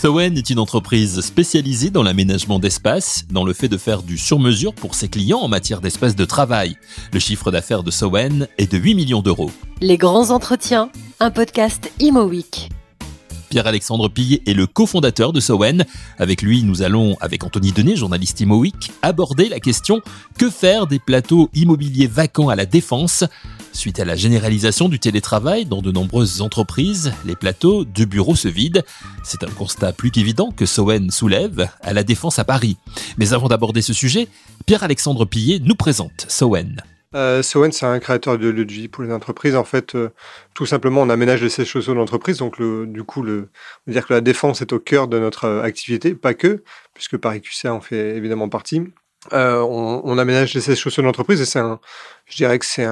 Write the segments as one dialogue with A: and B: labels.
A: Sowen est une entreprise spécialisée dans l'aménagement d'espace, dans le fait de faire du sur-mesure pour ses clients en matière d'espace de travail. Le chiffre d'affaires de Sowen est de 8 millions d'euros.
B: Les grands entretiens, un podcast Imo Week.
A: Pierre-Alexandre Pillet est le cofondateur de Sowen. Avec lui, nous allons, avec Anthony Denet, journaliste ImoWeek, aborder la question que faire des plateaux immobiliers vacants à la défense? Suite à la généralisation du télétravail dans de nombreuses entreprises, les plateaux de bureaux se vident. C'est un constat plus qu'évident que Sowen soulève à la défense à Paris. Mais avant d'aborder ce sujet, Pierre-Alexandre Pillet nous présente Sowen.
C: Euh, Sowen, c'est un créateur de vie pour les entreprises. En fait, euh, tout simplement, on aménage les sièges sociaux de l'entreprise. Donc, le, du coup, le, on dire que la défense est au cœur de notre euh, activité, pas que, puisque Paris QCA en fait évidemment partie. Euh, on, on, aménage les sièges sociaux de l'entreprise et c'est un, je dirais que c'est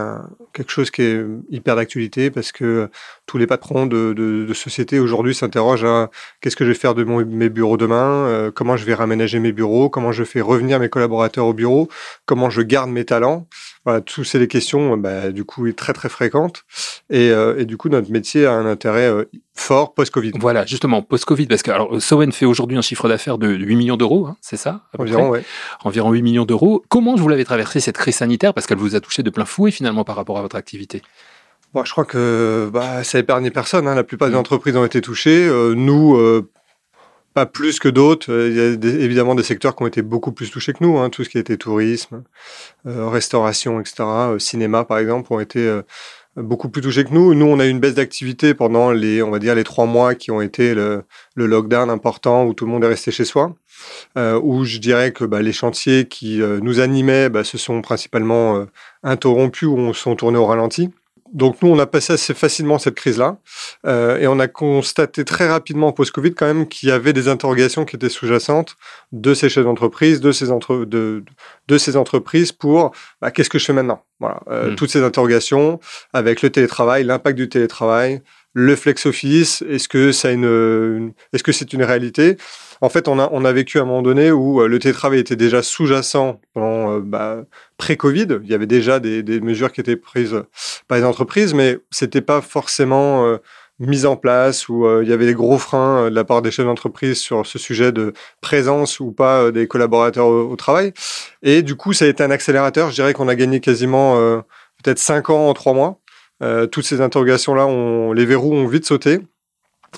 C: quelque chose qui est hyper d'actualité parce que tous les patrons de, de, de sociétés aujourd'hui s'interrogent à qu'est-ce que je vais faire de mon, mes bureaux demain, euh, comment je vais raménager mes bureaux, comment je fais revenir mes collaborateurs au bureau, comment je garde mes talents. Voilà, tout c'est des questions bah, du coup très très fréquentes et, euh, et, du coup notre métier a un intérêt euh, fort post-Covid.
D: Voilà, justement post-Covid parce que alors Sowen fait aujourd'hui un chiffre d'affaires de 8 millions d'euros, hein, c'est ça
C: Environ, ouais.
D: Environ 8 millions d'euros. Comment vous l'avez traversé cette crise sanitaire? Parce qu'elle vous a touché de plein fouet finalement par rapport à votre activité
C: Bon, je crois que bah, ça épargne personne. Hein. La plupart des mmh. entreprises ont été touchées. Euh, nous, euh, pas plus que d'autres. Il y a des, évidemment des secteurs qui ont été beaucoup plus touchés que nous. Hein. Tout ce qui été tourisme, euh, restauration, etc. Euh, cinéma, par exemple, ont été euh, beaucoup plus touchés que nous. Nous, on a eu une baisse d'activité pendant les, on va dire, les trois mois qui ont été le, le lockdown important où tout le monde est resté chez soi. Euh, où je dirais que bah, les chantiers qui euh, nous animaient bah, se sont principalement euh, interrompus ou on sont tournés au ralenti. Donc nous, on a passé assez facilement cette crise-là euh, et on a constaté très rapidement post-Covid quand même qu'il y avait des interrogations qui étaient sous-jacentes de ces chefs d'entreprise, de ces entre de, de ces entreprises pour bah, qu'est-ce que je fais maintenant? Voilà, euh, mmh. toutes ces interrogations avec le télétravail, l'impact du télétravail, le flex office, est-ce que ça une, une est-ce que c'est une réalité? En fait, on a, on a vécu à un moment donné où euh, le télétravail était déjà sous-jacent pendant euh, bah, pré-Covid. Il y avait déjà des, des, mesures qui étaient prises par les entreprises, mais c'était pas forcément euh, mis en place où il y avait des gros freins de la part des chefs d'entreprise sur ce sujet de présence ou pas des collaborateurs au, travail. Et du coup, ça a été un accélérateur. Je dirais qu'on a gagné quasiment peut-être cinq ans en trois mois. toutes ces interrogations-là, on, les verrous ont vite sauté.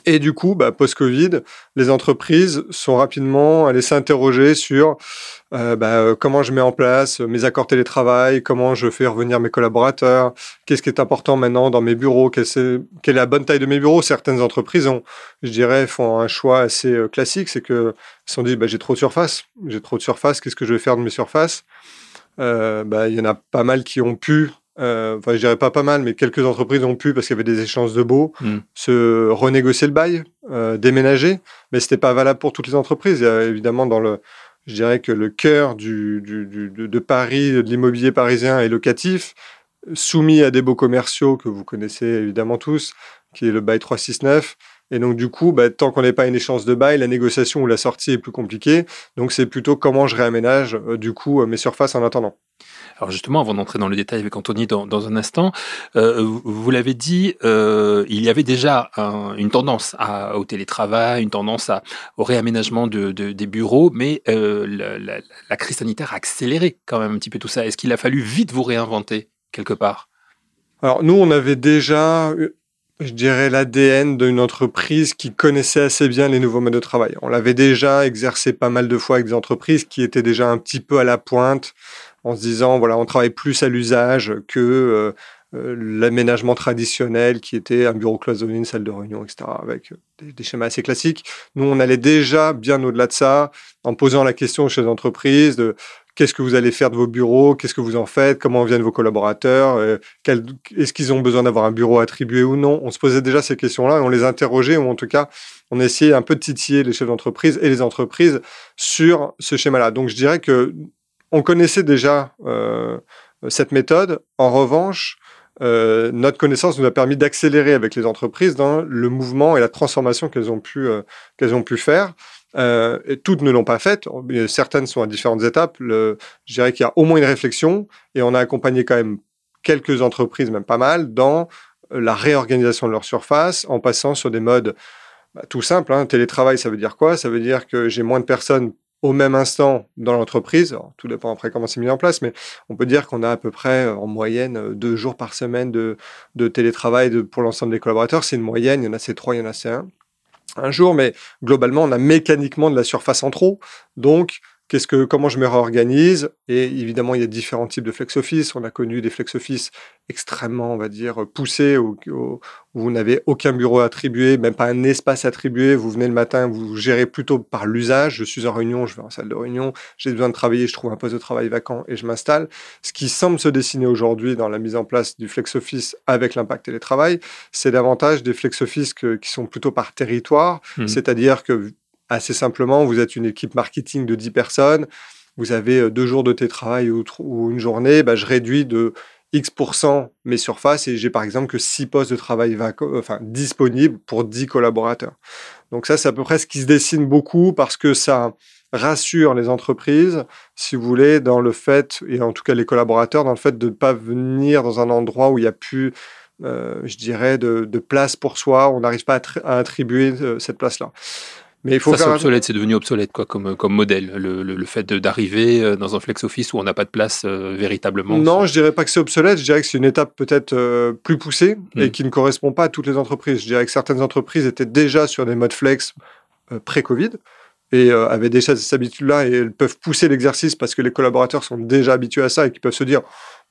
C: Et du coup, bah, post-Covid, les entreprises sont rapidement allées s'interroger sur euh, bah, comment je mets en place mes accords télétravail, comment je fais revenir mes collaborateurs, qu'est-ce qui est important maintenant dans mes bureaux, quelle est, la bonne taille de mes bureaux. Certaines entreprises ont, je dirais, font un choix assez euh, classique, c'est que se sont dit, bah, j'ai trop de surface, j'ai trop de surface, qu'est-ce que je vais faire de mes surfaces? Euh, Il y en a pas mal qui ont pu euh, enfin je dirais pas pas mal, mais quelques entreprises ont pu, parce qu'il y avait des échanges de baux, mm. se renégocier le bail, euh, déménager, mais c'était pas valable pour toutes les entreprises. Il y a évidemment dans le, je dirais que le cœur du, du, du de, de Paris, de l'immobilier parisien est locatif, soumis à des baux commerciaux que vous connaissez évidemment tous, qui est le bail 369. Et donc, du coup, bah, tant qu'on n'est pas une échéance de bail, la négociation ou la sortie est plus compliquée. Donc, c'est plutôt comment je réaménage, euh, du coup, mes surfaces en attendant.
D: Alors justement, avant d'entrer dans le détail avec Anthony dans, un instant, euh, vous, l'avez dit, euh, il y avait déjà un, une tendance au télétravail, une tendance au réaménagement de, de, des bureaux, mais euh, la, la, la, crise sanitaire a accéléré quand même un petit peu tout ça. Est-ce qu'il a fallu vite vous réinventer quelque part?
C: Alors nous, on avait déjà je dirais, l'ADN d'une entreprise qui connaissait assez bien les nouveaux modes de travail. On l'avait déjà exercé pas mal de fois avec des entreprises qui étaient déjà un petit peu à la pointe en se disant, voilà, on travaille plus à l'usage que euh, euh, l'aménagement traditionnel qui était un bureau cloisonné, une salle de réunion, etc., avec euh, des, schémas assez classiques. Nous, on allait déjà bien au-delà de ça, en posant la question chez les entreprises de qu'est-ce que vous allez faire de vos bureaux, qu'est-ce que vous en faites, comment viennent vos collaborateurs, euh, est-ce qu'ils ont besoin d'avoir un bureau attribué ou non? On se posait déjà ces questions-là et on les interrogeait, ou en tout cas, on essayait un peu de titiller les chefs d'entreprise et les entreprises sur ce schéma-là. Donc, je dirais que on connaissait déjà euh, cette méthode. En revanche, euh, notre connaissance nous a permis d'accélérer avec les entreprises dans le mouvement et la transformation qu'elles ont pu euh, qu'elles ont pu faire. Euh, et toutes ne l'ont pas faite. Certaines sont à différentes étapes. Le, je dirais qu'il y a au moins une réflexion et on a accompagné quand même quelques entreprises, même pas mal, dans la réorganisation de leur surface en passant sur des modes bah, tout simples. Hein. Télétravail, ça veut dire quoi? Ça veut dire que j'ai moins de personnes au même instant dans l'entreprise. Tout dépend après comment c'est mis en place, mais on peut dire qu'on a à peu près en moyenne deux jours par semaine de, télétravail pour l'ensemble des collaborateurs. C'est une moyenne, il y en a c'est trois, il y en a c'est un un jour, mais globalement, on a mécaniquement de la surface en trop. Donc, qu'est-ce que, comment je me réorganise? Et évidemment, il y a différents types de flex office. On a connu des flex office extrêmement, on va dire, poussés où, vous n'avez aucun bureau attribué, même pas un espace attribué. Vous venez le matin, vous gérez plutôt par l'usage. Je suis en réunion, je vais en salle de réunion. J'ai besoin de travailler, je trouve un poste de travail vacant et je m'installe. Ce qui semble se dessiner aujourd'hui dans la mise en place du flex office avec l'impact télétravail, c'est davantage des flex office qui sont plutôt par territoire, mmh. c'est-à-dire que assez simplement, vous êtes une équipe marketing de 10 personnes, vous avez euh, deux jours de télétravail ou, une journée, bah, je réduis de X% mes surfaces et j'ai par exemple que 6 postes de travail enfin, disponibles pour 10 collaborateurs. Donc ça, c'est à peu près ce qui se dessine beaucoup parce que ça rassure les entreprises, si vous voulez, dans le fait, et en tout cas les collaborateurs, dans le fait de ne pas venir dans un endroit où il n'y a plus, euh, je dirais, de, place pour soi, on n'arrive pas à, attribuer euh, cette place-là.
D: Mais il faut ça, c'est obsolète, c'est devenu obsolète quoi, comme, comme modèle, le, le, fait d'arriver euh, dans un flex office où on n'a pas de place euh, véritablement.
C: Non, je dirais pas que c'est obsolète, je dirais que c'est une étape peut-être euh, plus poussée et hmm. qui ne correspond pas à toutes les entreprises. Je dirais que certaines entreprises étaient déjà sur des modes flex pré-Covid et avaient déjà cette habitude-là et elles peuvent pousser l'exercice parce que les collaborateurs sont déjà habitués à ça et qui peuvent se dire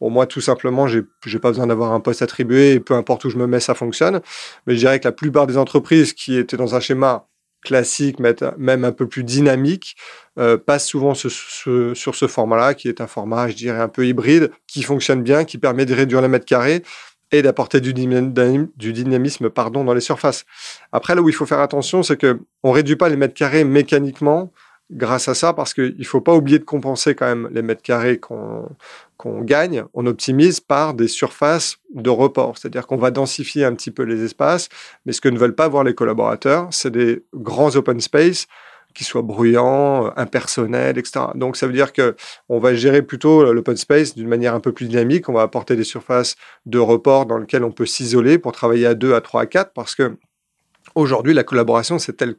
C: Bon, moi, tout simplement, j'ai, j'ai pas besoin d'avoir un poste attribué et peu importe où je me mets, ça fonctionne. Mais je dirais que la plupart des entreprises qui étaient dans un schéma classique, même un peu plus dynamique, euh, passe souvent sur ce format-là, qui est un format, je dirais, un peu hybride, qui fonctionne bien, qui permet de réduire les mètres carrés et d'apporter du, dynamisme pardon, dans les surfaces. Après, là où il faut faire attention, c'est que on réduit pas les mètres carrés mécaniquement grâce à ça, parce qu'il ne faut pas oublier de compenser quand même les mètres carrés qu'on gagne, on optimise par des surfaces de report. C'est-à-dire qu'on va densifier un petit peu les espaces, mais ce que ne veulent pas voir les collaborateurs, c'est des grands open space qui soient bruyants, euh, impersonnels, etc. Donc ça veut dire que on va gérer plutôt l'open space d'une manière un peu plus dynamique. On va apporter des surfaces de report dans lesquelles on peut s'isoler pour travailler à deux, à trois, à quatre, parce que aujourd'hui la collaboration c'est tel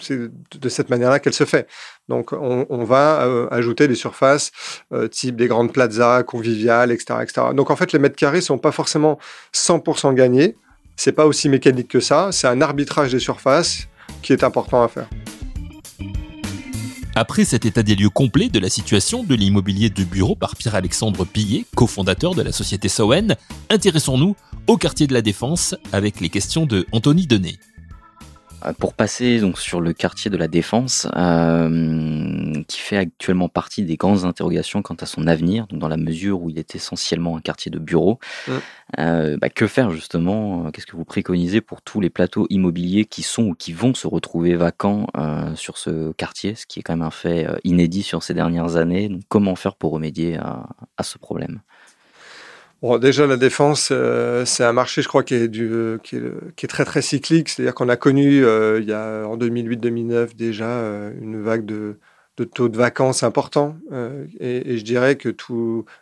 C: c'est de cette manière-là qu'elle se fait. Donc, on, va euh, ajouter des surfaces euh, type des grandes plazas, conviviales, etc., etc. Donc, en fait, les mètres carrés sont pas forcément 100% gagnés. C'est pas aussi mécanique que ça. C'est un arbitrage des surfaces qui est important à faire.
A: Après cet état des lieux complet de la situation de l'immobilier de bureau par Pierre-Alexandre Pillet, cofondateur de la société Sowen, intéressons-nous au quartier de la Défense avec les questions de Anthony Denet.
E: Euh, pour passer donc sur le quartier de la Défense, euh, qui fait actuellement partie des grandes interrogations quant à son avenir, donc dans la mesure où il est essentiellement un quartier de bureau. Euh, bah, que faire justement? Qu'est-ce que vous préconisez pour tous les plateaux immobiliers qui sont ou qui vont se retrouver vacants sur ce quartier, ce qui est quand même un fait inédit sur ces dernières années. Donc, comment faire pour remédier à ce problème?
C: Bon, déjà, la défense, euh, c'est un marché, je crois, qui est, du, qui est, très, très cyclique. C'est-à-dire qu'on a connu, euh, il y a, en 2008-2009, déjà euh, une vague de, taux de vacances importants. Et, je dirais que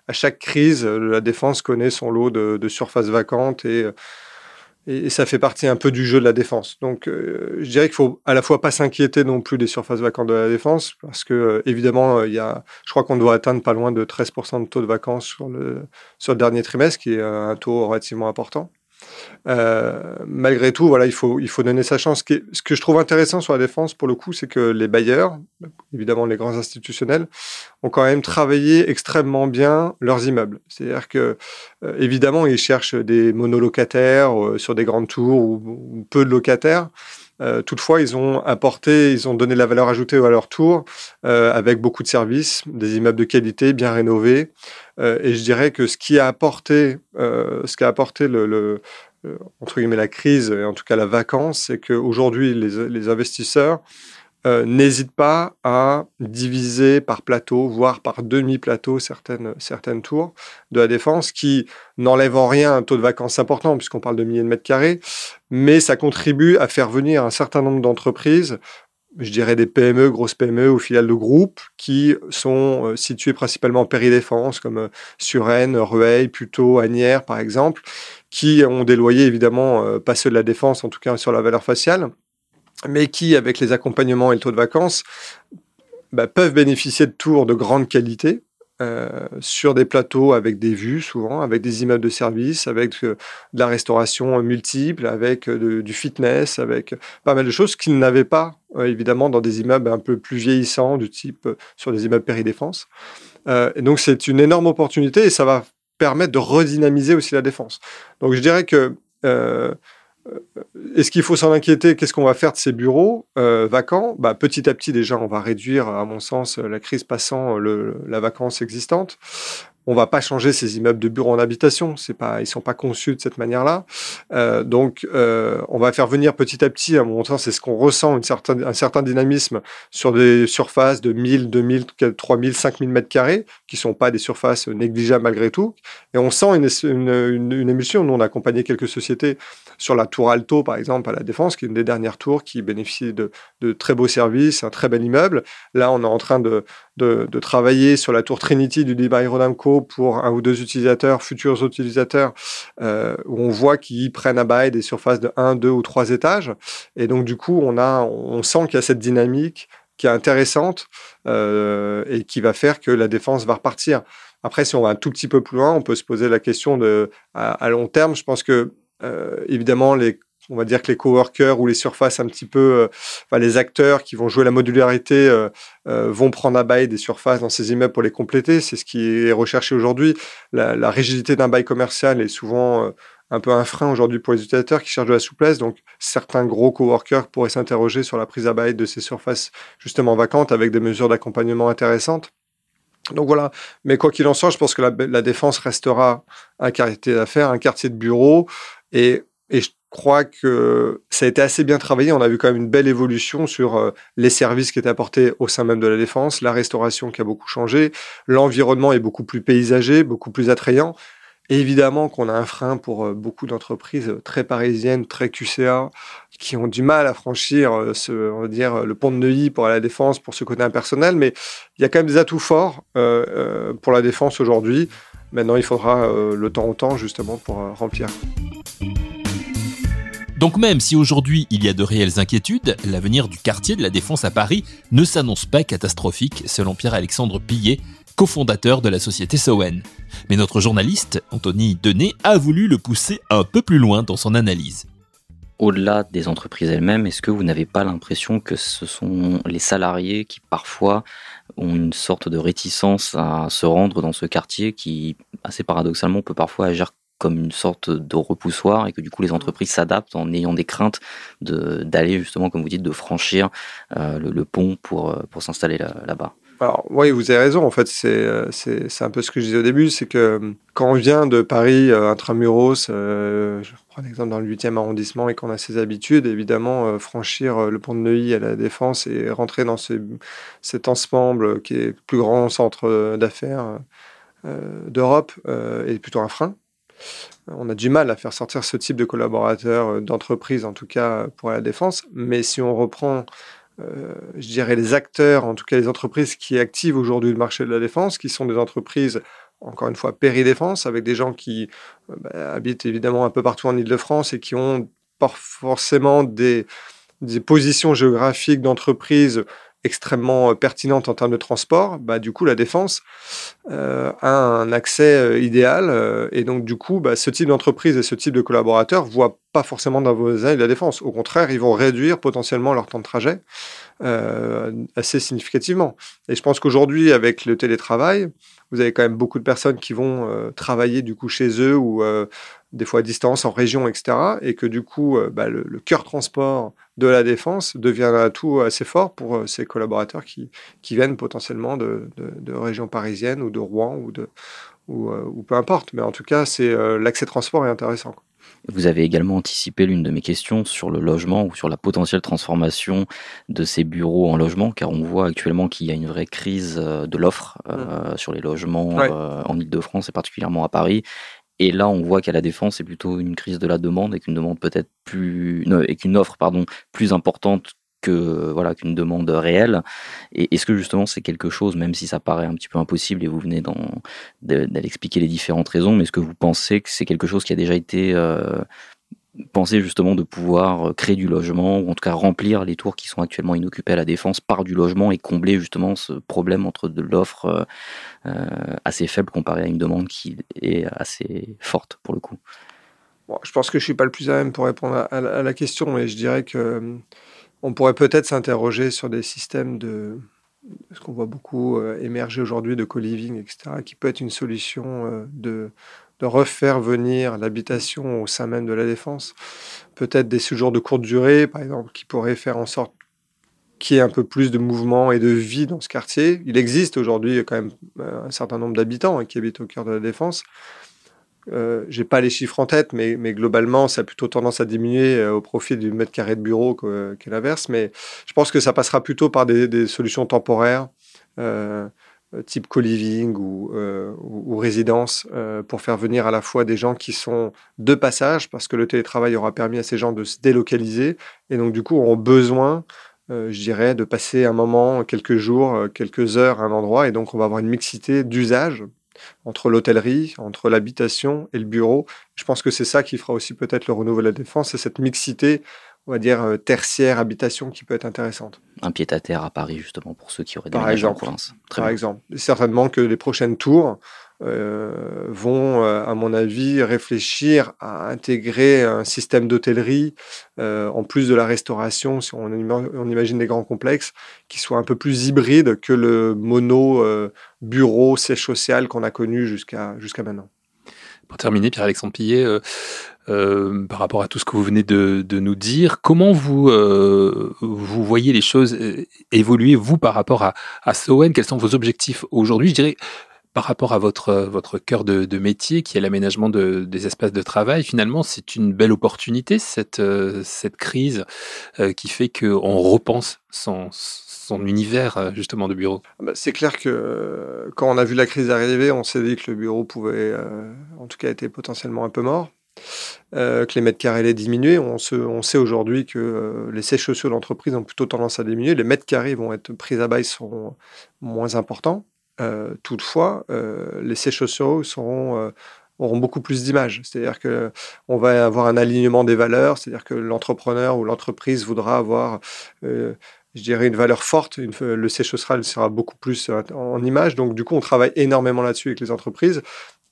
C: à chaque crise, la défense connaît son lot de, de surfaces vacantes et et, ça fait partie un peu du jeu de la défense. Donc, euh, je dirais qu'il faut à la fois pas s'inquiéter non plus des surfaces vacantes de la défense, parce que euh, évidemment, euh, il y a, je crois qu'on doit atteindre pas loin de 13% de taux de vacances sur le sur le dernier trimestre, qui est un taux relativement important. Euh, malgré tout, il faut, donner sa chance. Ce, ce, que je trouve intéressant sur la défense, pour le coup, c'est que les bailleurs, évidemment les grands institutionnels, ont quand même travaillé extrêmement bien leurs immeubles. C'est-à-dire que, euh, évidemment, ils cherchent des monolocataires euh, sur des grandes tours ou, peu de locataires. Toutefois, ils ont apporté, ils ont donné la valeur ajoutée à leur tour avec beaucoup de services, des immeubles de qualité, bien rénovés. et je dirais que ce qui a apporté, ce apporté le, euh, entre guillemets la crise, et en tout cas la vacance, c'est qu'aujourd'hui les, les investisseurs euh, n'hésitent pas à diviser par plateau, voire par demi-plateau certaines, certaines tours de la défense qui n'enlèvent en rien un taux de vacances important puisqu'on parle de milliers de mètres carrés, mais ça contribue à faire venir un certain nombre d'entreprises je dirais des PME, grosses PME ou filiales de groupes qui sont euh, situées principalement en péridéfense, comme euh, Suresnes, Rueil, Puteaux, Agnières, par exemple, qui ont des loyers évidemment pas ceux de la défense, en tout cas sur la valeur faciale, mais qui, avec les accompagnements et le taux de vacances, bah, peuvent bénéficier de tours de grande qualité, euh, sur des plateaux avec des vues souvent, avec des immeubles de service, avec euh, de la restauration multiple, avec euh, du fitness, avec pas mal de choses qu'ils n'avaient pas évidemment dans des immeubles un peu plus vieillissants du type sur des immeubles péridéfense. et donc c'est une énorme opportunité et ça va permettre de redynamiser aussi la défense. Donc je dirais que est-ce qu'il faut s'en inquiéter? Qu'est-ce qu'on va faire de ces bureaux euh, vacants? Bah, Petit à petit, déjà, on va réduire, à mon sens, la crise passant la vacance existante on va pas changer ces immeubles de bureaux en habitation. C'est pas, ils sont pas conçus de cette manière-là. Euh, donc, euh, on va faire venir petit à petit, à mon sens, c'est ce qu'on ressent, un certain dynamisme sur des surfaces de 1000, 2000, 3000, 5000 mètres carrés, qui sont pas des surfaces négligeables malgré tout. Et on sent une, émulsion. Nous, on a accompagné quelques sociétés sur la tour Alto, par exemple, à la Défense, qui est une des dernières tours qui bénéficie de, de très beaux services, un très bel immeuble. Là, on est en train de, de, travailler sur la tour Trinity du Dubai Rodamco pour un ou deux utilisateurs, futurs utilisateurs, euh, où on voit qu'ils prennent à bail des surfaces de 1, 2 ou 3 étages. Et donc, du coup, on, a, on sent qu'il y a cette dynamique qui est intéressante euh, et qui va faire que la défense va repartir. Après, si on va un tout petit peu plus loin, on peut se poser la question de, à, long terme, je pense que, euh, évidemment, les on va dire que les coworkers ou les surfaces un petit peu, euh, les acteurs qui vont jouer la modularité euh, euh, vont prendre à bail des surfaces dans ces immeubles pour les compléter. C'est ce qui est recherché aujourd'hui. La, rigidité d'un bail commercial est souvent un peu un frein aujourd'hui pour les utilisateurs qui cherchent de la souplesse. Donc, certains gros coworkers pourraient s'interroger sur la prise à bail de ces surfaces justement vacantes avec des mesures d'accompagnement intéressantes. Donc voilà, mais quoi qu'il en soit, je pense que la, la défense restera un quartier d'affaires, un quartier de bureau, et et je crois que ça a été assez bien travaillé. On a vu quand même une belle évolution sur euh, les services qui étaient apportés au sein même de la défense, la restauration qui a beaucoup changé, l'environnement est beaucoup plus paysager, beaucoup plus attrayant. Évidemment qu'on a un frein pour euh, beaucoup d'entreprises très parisiennes, très QCA, qui ont du mal à franchir euh, on va dire, le pont de Neuilly pour la défense, pour ce côté impersonnel. Mais il y a quand même des atouts forts pour la défense aujourd'hui. Maintenant, il faudra le temps au temps justement pour remplir.
A: Donc même si aujourd'hui il y a de réelles inquiétudes, l'avenir du quartier de la Défense à Paris ne s'annonce pas catastrophique selon Pierre-Alexandre Pillet, cofondateur de la société Sowen. Mais notre journaliste, Anthony Denet, a voulu le pousser un peu plus loin dans son analyse.
E: Au-delà des entreprises elles-mêmes, est-ce que vous n'avez pas l'impression que ce sont les salariés qui parfois ont une sorte de réticence à se rendre dans ce quartier qui, assez paradoxalement, peut parfois agir comme une sorte de repoussoir et que du coup les entreprises s'adaptent en ayant des craintes de d'aller justement, comme vous dites, de franchir euh, le, pont pour, euh, pour s'installer là-bas.
C: Alors, oui, vous avez raison. En fait, euh, c'est, un peu ce que je disais au début. C'est que quand on vient de Paris, intramuros, je prends l'exemple dans le 8e arrondissement et qu'on a ses habitudes, évidemment, franchir le pont de Neuilly à la Défense et rentrer dans cet ensemble qui est le plus grand centre d'affaires d'Europe est plutôt un frein. On a du mal à faire sortir ce type de collaborateurs, euh, d'entreprise en tout cas pour la défense. Mais si on reprend, euh, je dirais, les acteurs, en tout cas les entreprises qui activent aujourd'hui le marché de la défense, qui sont des entreprises, encore une fois, péridéfense, avec des gens qui euh, bah, habitent évidemment un peu partout en Ile-de-France et qui ont forcément des, des positions géographiques d'entreprise extrêmement euh, pertinente en termes de transport, bah, du coup, la défense euh, a un accès euh, idéal. et donc, du coup, bah, ce type d'entreprise et ce type de collaborateurs ne voient pas forcément dans vos ailes la défense. Au contraire, ils vont réduire potentiellement leur temps de trajet assez significativement. Et je pense qu'aujourd'hui, avec le télétravail, vous avez quand même beaucoup de personnes qui vont travailler du coup chez eux ou des fois à distance, en région, etc. Et que du coup, euh, bah, le, cœur transport de la défense devient un atout assez fort pour euh, ces collaborateurs qui, viennent potentiellement de, régions parisiennes ou de Rouen ou, de, euh, ou peu importe. Mais en tout cas, c'est l'accès transport est intéressant.
E: Vous avez également anticipé l'une de mes questions sur le logement ou sur la potentielle transformation de ces bureaux en logement, car on voit actuellement qu'il y a une vraie crise de l'offre mmh. sur les logements en Ile-de-France et particulièrement à Paris. Et là, on voit qu'à la défense, c'est plutôt une crise de la demande et qu'une demande peut-être plus, et qu'une offre, pardon, plus importante que voilà qu'une demande réelle. Et est-ce que justement c'est quelque chose, même si ça paraît un petit peu impossible et vous venez d'aller expliquer les différentes raisons, mais est-ce que vous pensez que c'est quelque chose qui a déjà été euh, pensé justement de pouvoir euh, créer du logement ou en tout cas remplir les tours qui sont actuellement inoccupées à la défense par du logement et combler justement ce problème entre de l'offre euh, assez faible comparée à une demande qui est assez forte pour le coup?
C: je pense que je suis pas le plus à même pour répondre à, la question, mais je dirais que on pourrait peut-être s'interroger sur des systèmes de ce qu'on voit beaucoup euh, émerger aujourd'hui de co-living, etc., qui peut être une solution euh, de, refaire venir l'habitation au sein même de la défense. Peut-être des séjours de courte durée, par exemple, qui pourraient faire en sorte qu'il y ait un peu plus de mouvement et de vie dans ce quartier. Il existe aujourd'hui quand même euh, un certain nombre d'habitants hein, qui habitent au cœur de la défense. Euh, j'ai pas les chiffres en tête, mais, globalement, ça a plutôt tendance à diminuer euh, au profit du mètre carré de bureau que, l'inverse. Mais je pense que ça passera plutôt par des, solutions temporaires, euh, type co-living ou, ou, résidence, pour faire venir à la fois des gens qui sont de passage, parce que le télétravail aura permis à ces gens de se délocaliser, et donc du coup auront besoin je dirais, de passer un moment, quelques jours, quelques heures à un endroit. Et donc, on va avoir une mixité d'usage entre l'hôtellerie, entre l'habitation et le bureau. Je pense que c'est ça qui fera aussi peut-être le renouveau de la défense, c'est cette mixité, on va dire, euh, tertiaire, habitation qui peut être intéressante.
E: Un pied-à-terre à Paris, justement, pour ceux qui auraient des
C: Par exemple, Par exemple. Certainement que les prochaines tours, euh, vont, euh, à mon avis, réfléchir à intégrer un système d'hôtellerie, euh, en plus de la restauration, si on, imagine des grands complexes, qui soit un peu plus hybride que le mono bureau siège social qu'on a connu jusqu'à maintenant.
D: Pour terminer, Pierre-Alexandre Pillet, par rapport à tout ce que vous venez de, nous dire, comment vous, vous voyez les choses évoluer, vous, par rapport à, à Quels sont vos objectifs aujourd'hui? Je dirais par rapport à votre, votre cœur de, métier, qui est l'aménagement de, des espaces de travail, finalement, c'est une belle opportunité, cette, euh, cette crise euh, qui fait qu'on repense son, son univers, euh, justement, de bureau.
C: Ah bah, c'est clair que quand on a vu la crise arriver, on s'est dit que le bureau pouvait, en tout cas, être potentiellement un peu mort. que les mètres carrés allaient diminuer. On, se, on sait aujourd'hui que les sièges sociaux d'entreprise ont plutôt tendance à diminuer. Les mètres carrés vont être pris à bail, seront moins importants. Euh, toutefois, euh, les sièges seront, euh, auront beaucoup plus d'images. C'est-à-dire qu'on va avoir un alignement des valeurs, c'est-à-dire que l'entrepreneur ou l'entreprise voudra avoir je dirais, une valeur forte. le siège sera beaucoup plus en, en image. Donc, du coup, on travaille énormément là-dessus avec les entreprises.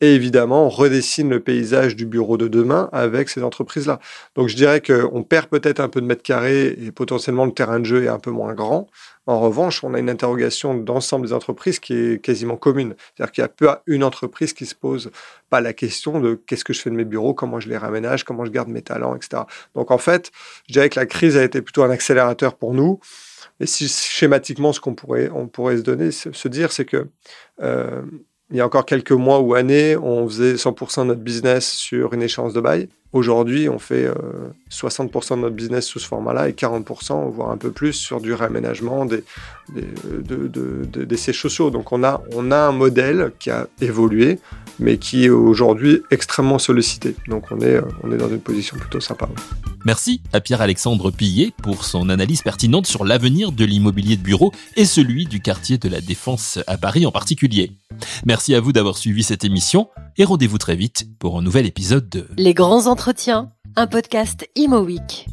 C: Et évidemment, on redessine le paysage du bureau de demain avec ces entreprises-là. Donc je dirais qu'on perd peut-être un peu de mètres carrés et potentiellement le terrain de jeu est un peu moins grand. En revanche, on a une interrogation d'ensemble des entreprises qui est quasiment commune. C'est-à-dire qu'il y a peu à une entreprise qui se pose pas la question de qu'est-ce que je fais de mes bureaux, comment je les raménage, comment je garde mes talents, etc. Donc en fait, je dirais que la crise a été plutôt un accélérateur pour nous. Et si schématiquement, ce qu'on pourrait, on pourrait se donner, se dire, c'est que euh, il y a encore quelques mois ou années, on faisait 100% de notre business sur une échéance de bail. Aujourd'hui, on fait 60% euh, de notre business sous ce format-là et 40%, voire un peu plus, sur du réaménagement des, des, de, des sièges sociaux. Donc on a, on a un modèle qui a évolué, mais qui est aujourd'hui extrêmement sollicité. Donc on est, euh, on est dans une position plutôt sympa.
A: Merci à Pierre-Alexandre Pillet pour son analyse pertinente sur l'avenir de l'immobilier de bureau et celui du quartier de la Défense à Paris en particulier. Merci à vous d'avoir suivi cette émission et rendez-vous très vite pour un nouvel épisode de
B: Les grands entretiens, un podcast Imo Week.